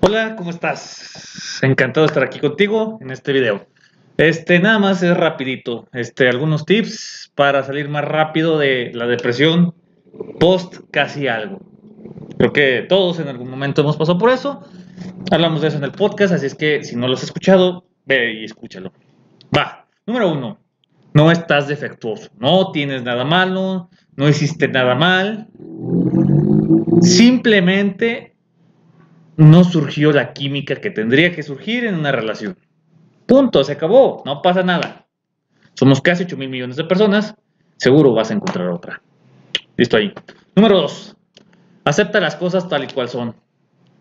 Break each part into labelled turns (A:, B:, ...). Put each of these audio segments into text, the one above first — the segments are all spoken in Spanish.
A: Hola, ¿cómo estás? Encantado de estar aquí contigo en este video. Este, nada más es rapidito. Este, algunos tips para salir más rápido de la depresión post casi algo. Creo que todos en algún momento hemos pasado por eso. Hablamos de eso en el podcast, así es que si no lo has escuchado, ve y escúchalo. Va, número uno. No estás defectuoso, no tienes nada malo, no hiciste nada mal. Simplemente no surgió la química que tendría que surgir en una relación. Punto, se acabó, no pasa nada. Somos casi 8 mil millones de personas, seguro vas a encontrar otra. Listo ahí. Número 2. Acepta las cosas tal y cual son.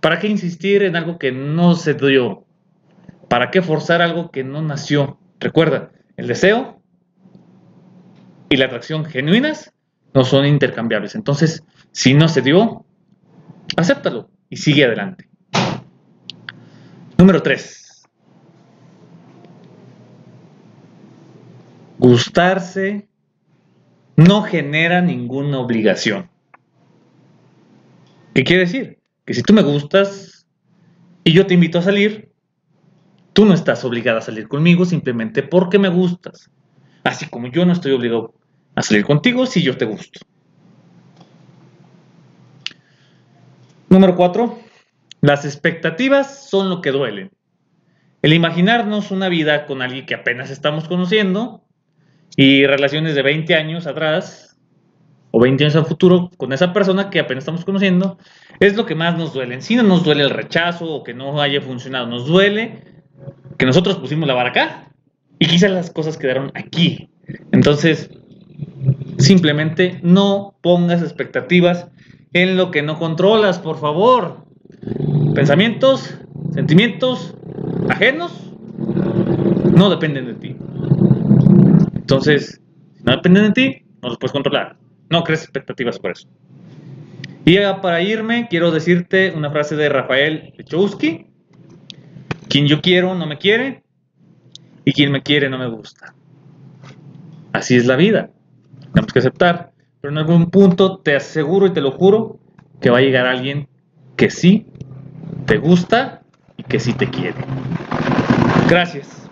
A: ¿Para qué insistir en algo que no se dio? ¿Para qué forzar algo que no nació? Recuerda, el deseo y la atracción genuinas no son intercambiables. Entonces, si no se dio, acéptalo y sigue adelante. Número 3. Gustarse no genera ninguna obligación. ¿Qué quiere decir? Que si tú me gustas y yo te invito a salir, tú no estás obligada a salir conmigo simplemente porque me gustas. Así como yo no estoy obligado a salir contigo si yo te gusto. Número 4. Las expectativas son lo que duelen. El imaginarnos una vida con alguien que apenas estamos conociendo y relaciones de 20 años atrás o 20 años al futuro con esa persona que apenas estamos conociendo es lo que más nos duele. Si no nos duele el rechazo o que no haya funcionado, nos duele que nosotros pusimos la vara acá y quizás las cosas quedaron aquí. Entonces, simplemente no pongas expectativas en lo que no controlas, por favor. Pensamientos, sentimientos ajenos no dependen de ti. Entonces, si no dependen de ti, no los puedes controlar. No crees expectativas por eso. Y para irme, quiero decirte una frase de Rafael Lechowski. Quien yo quiero no me quiere y quien me quiere no me gusta. Así es la vida. Tenemos que aceptar. Pero en algún punto te aseguro y te lo juro que va a llegar alguien que sí te gusta y que sí te quiere. Gracias.